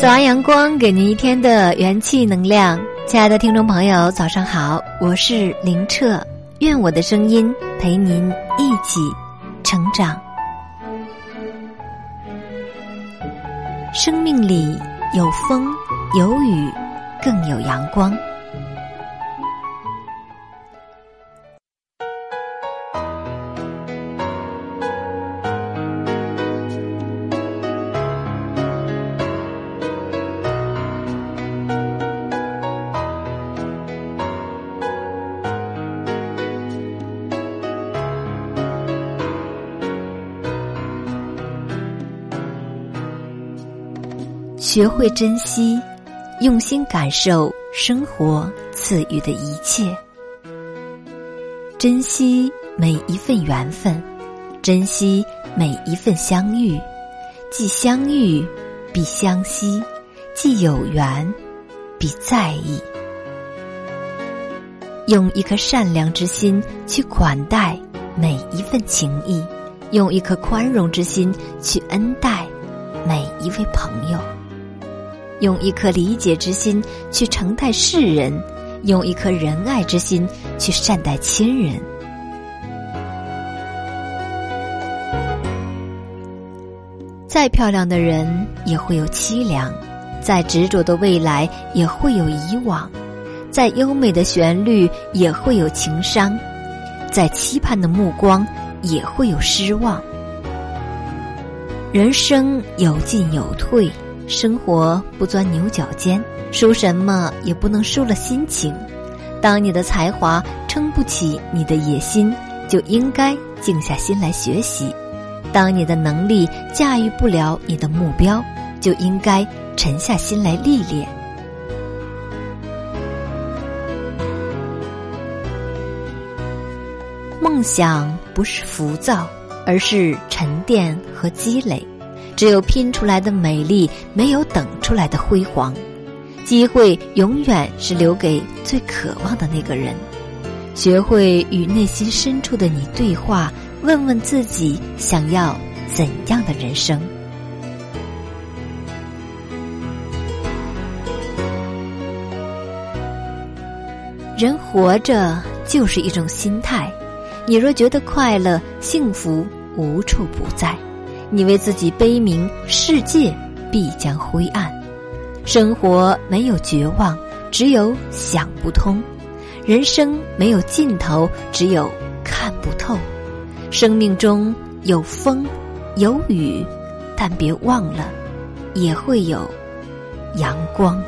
早安，阳光，给您一天的元气能量。亲爱的听众朋友，早上好，我是林澈，愿我的声音陪您一起成长。生命里有风，有雨，更有阳光。学会珍惜，用心感受生活赐予的一切，珍惜每一份缘分，珍惜每一份相遇。既相遇，必相惜；既有缘，必在意。用一颗善良之心去款待每一份情谊，用一颗宽容之心去恩待每一位朋友。用一颗理解之心去承待世人，用一颗仁爱之心去善待亲人。再漂亮的人也会有凄凉，再执着的未来也会有以往，再优美的旋律也会有情伤，再期盼的目光也会有失望。人生有进有退。生活不钻牛角尖，输什么也不能输了心情。当你的才华撑不起你的野心，就应该静下心来学习；当你的能力驾驭不了你的目标，就应该沉下心来历练。梦想不是浮躁，而是沉淀和积累。只有拼出来的美丽，没有等出来的辉煌。机会永远是留给最渴望的那个人。学会与内心深处的你对话，问问自己想要怎样的人生。人活着就是一种心态，你若觉得快乐、幸福无处不在。你为自己悲鸣，世界必将灰暗。生活没有绝望，只有想不通；人生没有尽头，只有看不透。生命中有风，有雨，但别忘了，也会有阳光。